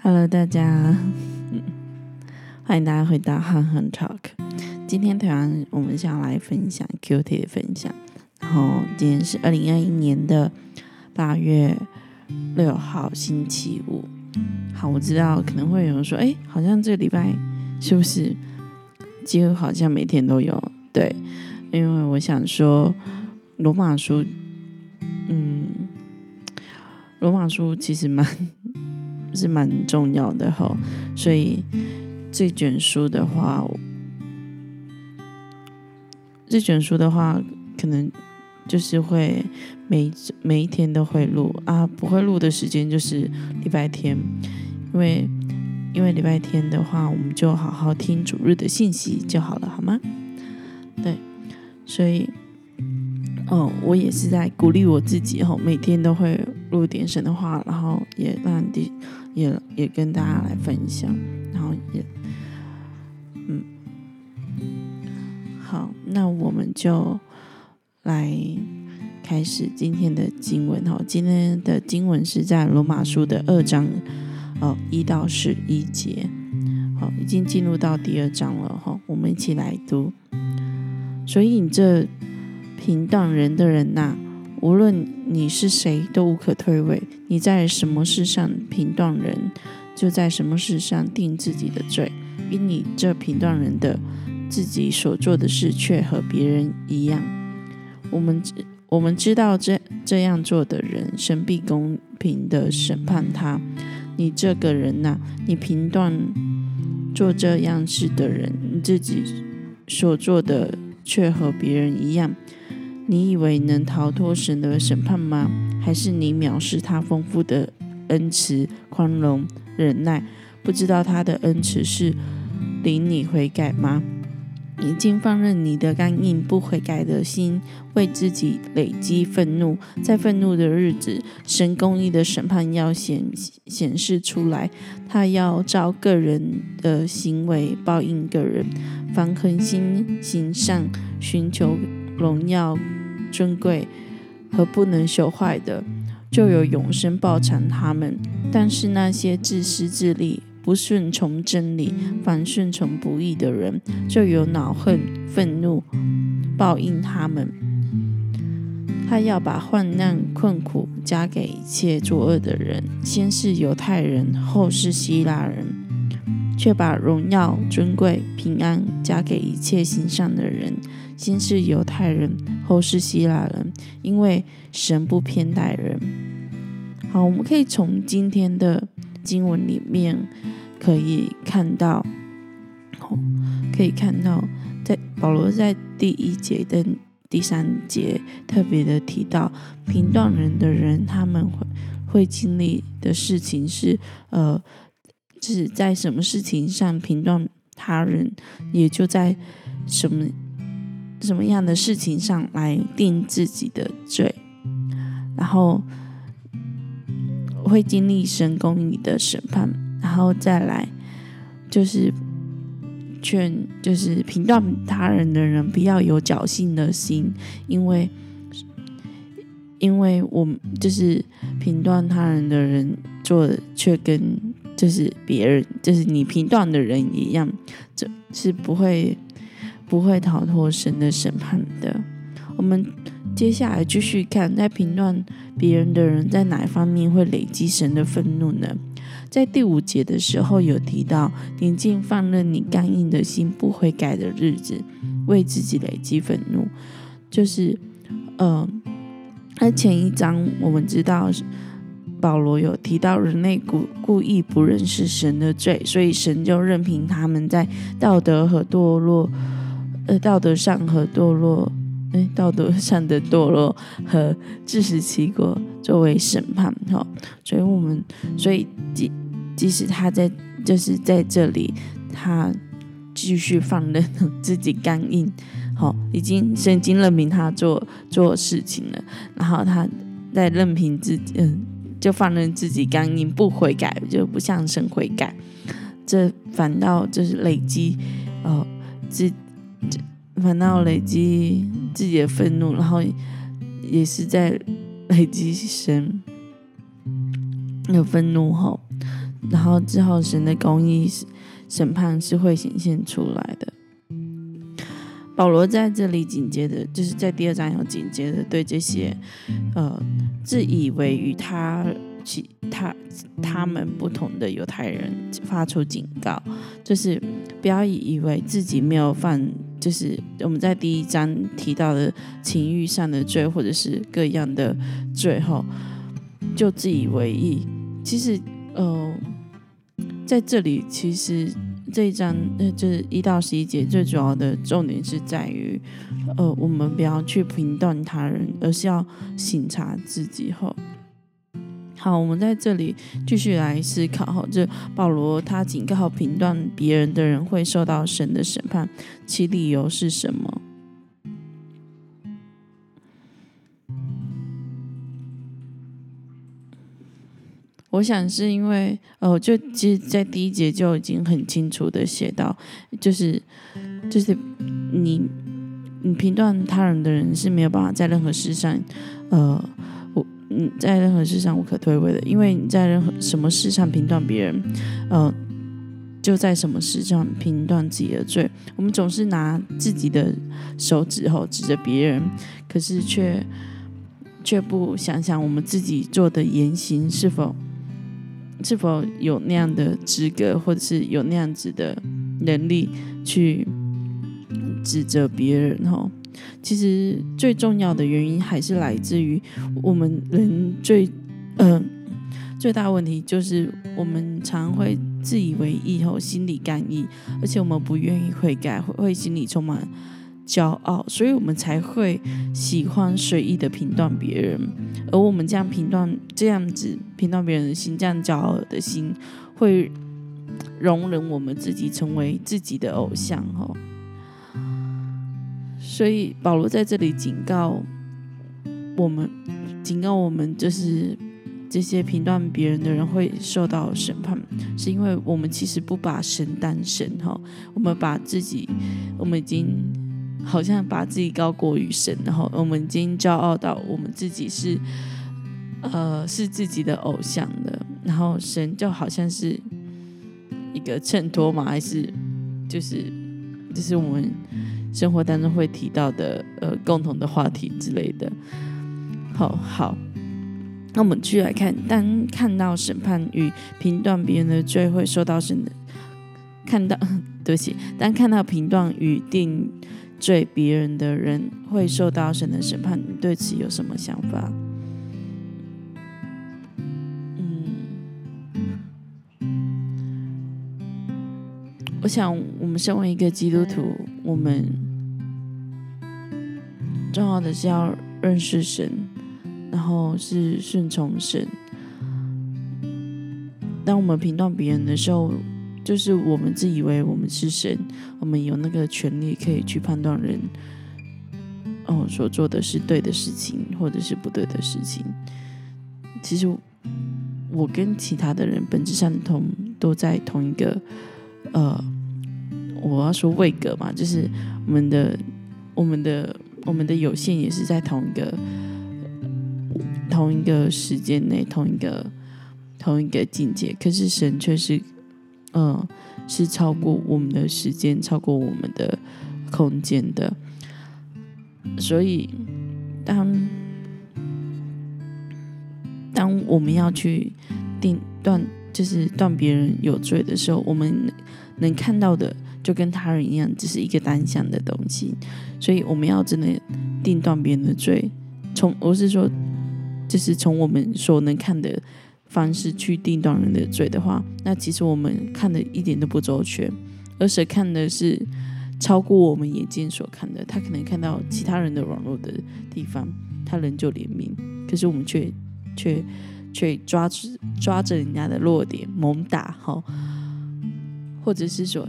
Hello，大家，欢迎大家回到憨憨 Talk。今天突然我们想来分享 Q T 的分享，然后今天是二零二一年的八月六号星期五。好，我知道可能会有人说，哎，好像这个礼拜是不是几乎好像每天都有？对，因为我想说罗马书，嗯，罗马书其实蛮。是蛮重要的哈，所以这卷书的话，这卷书的话，可能就是会每每一天都会录啊，不会录的时间就是礼拜天，因为因为礼拜天的话，我们就好好听主日的信息就好了，好吗？对，所以，哦，我也是在鼓励我自己哈，每天都会录点神的话，然后也让第。也也跟大家来分享，然后也，嗯，好，那我们就来开始今天的经文哈。今天的经文是在罗马书的二章哦一到十一节，好，已经进入到第二章了哈。我们一起来读。所以你这平淡人的人呐。无论你是谁，都无可退位。你在什么事上评断人，就在什么事上定自己的罪。因你这评断人的，自己所做的事却和别人一样。我们我们知道这这样做的人，神必公平的审判他。你这个人呐，你评断做这样事的人，你自己所做的却和别人一样。你以为能逃脱神的审判吗？还是你藐视他丰富的恩慈、宽容、忍耐，不知道他的恩慈是领你悔改吗？已经放任你的刚硬、不悔改的心，为自己累积愤怒，在愤怒的日子，神公义的审判要显显示出来，他要照个人的行为报应个人，凡恒心行善、寻求荣耀。尊贵和不能朽坏的，就有永生报偿他们；但是那些自私自利、不顺从真理、反顺从不义的人，就有恼恨、愤怒报应他们。他要把患难困苦加给一切作恶的人，先是犹太人，后是希腊人；却把荣耀、尊贵、平安加给一切行善的人。先是犹太人，后是希腊人，因为神不偏待人。好，我们可以从今天的经文里面可以看到，可以看到，在保罗在第一节的第三节特别的提到，评断人的人，他们会会经历的事情是，呃，是在什么事情上评断他人，也就在什么。什么样的事情上来定自己的罪，然后会经历神公义的审判，然后再来就是劝，就是评断他人的人不要有侥幸的心，因为因为我就是评断他人的人做的却跟就是别人就是你评断的人一样，这是不会。不会逃脱神的审判的。我们接下来继续看，在评断别人的人在哪一方面会累积神的愤怒呢？在第五节的时候有提到，宁静放任你刚硬的心不悔改的日子，为自己累积愤怒。就是，呃，那前一章我们知道保罗有提到人类故故意不认识神的罪，所以神就任凭他们在道德和堕落。呃，道德上和堕落，哎，道德上的堕落和自食其果作为审判，哈，所以我们，所以即即使他在就是在这里，他继续放任 自己刚硬，好，已经神经任凭他做做事情了，然后他在任凭自己，嗯，就放任自己刚硬不悔改，就不向神悔改，这反倒就是累积，哦，自。反倒累积自己的愤怒，然后也是在累积神的愤怒后，然后之后神的公义审判是会显现出来的。保罗在这里紧接着，就是在第二章要紧接着对这些呃自以为与他其他他们不同的犹太人发出警告，就是不要以为自己没有犯，就是我们在第一章提到的情欲上的罪，或者是各样的罪后，就自以为意。其实，呃，在这里其实。这一章，呃，就是一到十一节，最主要的重点是在于，呃，我们不要去评断他人，而是要省察自己。后，好，我们在这里继续来思考。哈，这保罗他警告评断别人的人会受到神的审判，其理由是什么？我想是因为，呃，就其实，在第一节就已经很清楚的写到，就是，就是你，你评断他人的人是没有办法在任何事上，呃，嗯在任何事上无可推诿的，因为你在任何什么事上评断别人，呃，就在什么事上评断自己的罪。我们总是拿自己的手指头指着别人，可是却却不想想我们自己做的言行是否。是否有那样的资格，或者是有那样子的能力去指责别人？哈，其实最重要的原因还是来自于我们人最嗯最大问题，就是我们常会自以为意，后心里干意，而且我们不愿意悔改，会心里充满。骄傲，所以我们才会喜欢随意的评断别人，而我们这样评断、这样子评断别人的心，这样骄傲的心，会容忍我们自己成为自己的偶像。哈，所以保罗在这里警告我们，警告我们，就是这些评断别人的人会受到审判，是因为我们其实不把神当神。哈，我们把自己，我们已经。好像把自己高过于神，然后我们已经骄傲到我们自己是，呃，是自己的偶像的，然后神就好像是一个衬托嘛，还是就是就是我们生活当中会提到的呃共同的话题之类的。好好，那我们继续来看，当看到审判与评断别人的罪会受到神的看到，对不起，当看到评断与定。罪别人的人会受到神的审判，你对此有什么想法？嗯，我想我们身为一个基督徒，我们重要的是要认识神，然后是顺从神。当我们评断别人的时候，就是我们自以为我们是神，我们有那个权利可以去判断人哦所做的是对的事情，或者是不对的事情。其实我跟其他的人本质上同都在同一个呃，我要说位格嘛，就是我们的我们的我们的有限也是在同一个同一个时间内，同一个同一个境界。可是神却是。嗯，是超过我们的时间，超过我们的空间的。所以，当当我们要去定断，就是断别人有罪的时候，我们能看到的就跟他人一样，只是一个单向的东西。所以，我们要真的定断别人的罪，从我是说，就是从我们所能看的。方式去定断人的罪的话，那其实我们看的一点都不周全，而且看的是超过我们眼睛所看的。他可能看到其他人的软弱的地方，他仍旧怜悯，可是我们却却却抓住抓着人家的弱点猛打，哈，或者是说。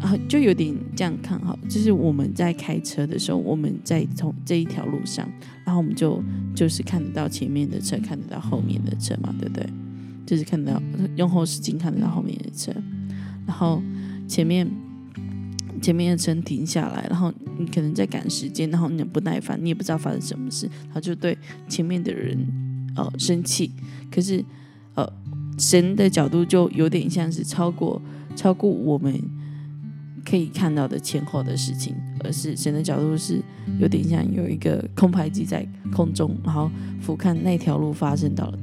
啊，就有点这样看哈，就是我们在开车的时候，我们在从这一条路上，然后我们就就是看得到前面的车，看得到后面的车嘛，对不对？就是看得到用后视镜看得到后面的车，然后前面前面的车停下来，然后你可能在赶时间，然后你不耐烦，你也不知道发生什么事，他就对前面的人呃生气，可是呃神的角度就有点像是超过超过我们可以看到的前后的事情，而是神的角度是有点像有一个空拍机在空中，然后俯瞰那条路发生到了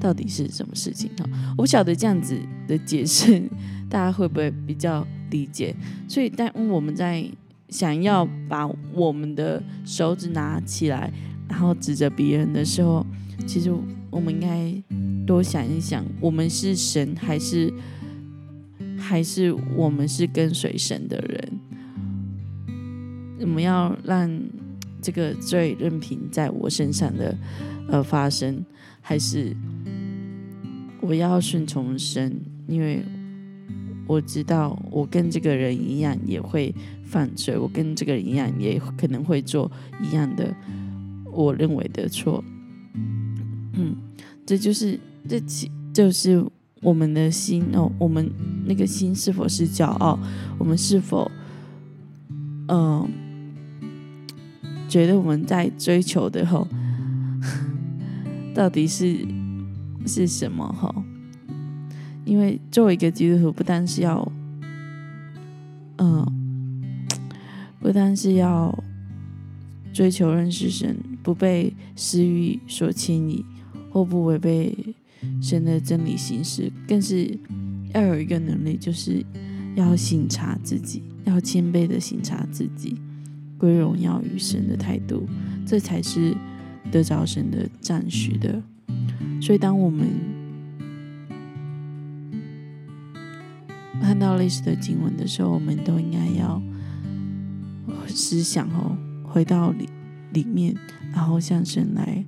到底是什么事情哈。我不晓得这样子的解释大家会不会比较理解。所以，当我们在想要把我们的手指拿起来，然后指着别人的时候，其实我们应该多想一想，我们是神还是还是我们是跟随神的人？我们要让这个罪任凭在我身上的呃发生，还是我要顺从神？因为我知道我跟这个人一样也会犯罪，我跟这个人一样也可能会做一样的我认为的错。嗯，这就是这其就是我们的心哦，我们那个心是否是骄傲？我们是否嗯觉得我们在追求的后 到底是是什么哈？因为作为一个基督徒，不单是要嗯，不单是要追求认识神，不被私欲所牵引。或不违背神的真理行事，更是要有一个能力，就是要省察自己，要谦卑的省察自己，归荣耀于神的态度，这才是得着神的赞许的。所以，当我们看到类似的经文的时候，我们都应该要思想哦，回到里里面，然后向神来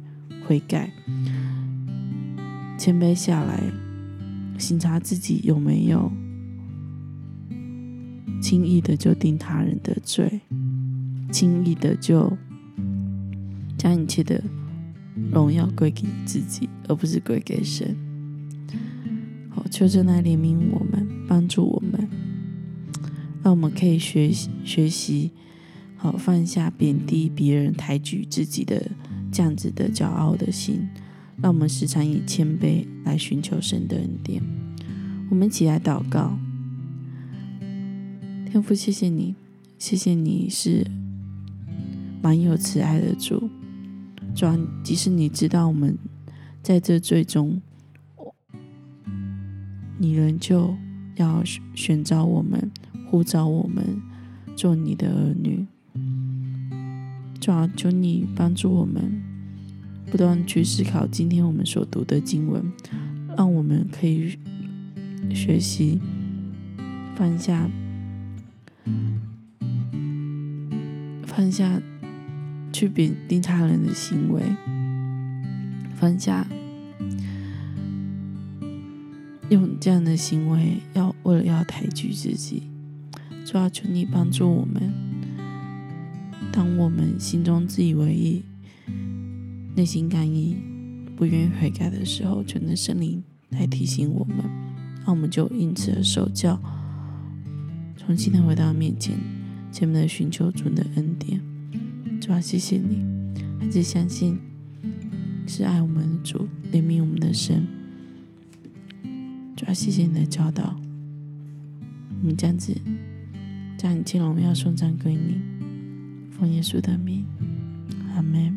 悔改。谦卑下来，审查自己有没有轻易的就定他人的罪，轻易的就将一切的荣耀归给自己，而不是归给神。好，求神来怜悯我们，帮助我们，让我们可以学习学习，好放下贬低别人、抬举自己的这样子的骄傲的心。让我们时常以谦卑来寻求神的恩典。我们一起来祷告，天父，谢谢你，谢谢你是蛮有慈爱的主。主，即使你知道我们在这最终，你仍旧要选召我们，呼召我们做你的儿女。主，求你帮助我们。不断去思考今天我们所读的经文，让我们可以学习放下放下去贬低他人的行为，放下用这样的行为要为了要抬举自己，主要求你帮助我们，当我们心中自以为意。内心感应，不愿意悔改的时候，就能圣灵来提醒我们，那我们就因此而受教，重新的回到面前，前面的寻求主的恩典。主啊，谢谢你，还是相信是爱我们的主，怜悯我们的神。主啊，谢谢你的教导，我们这样子将一切荣耀颂赞归你，奉耶稣的名，阿门。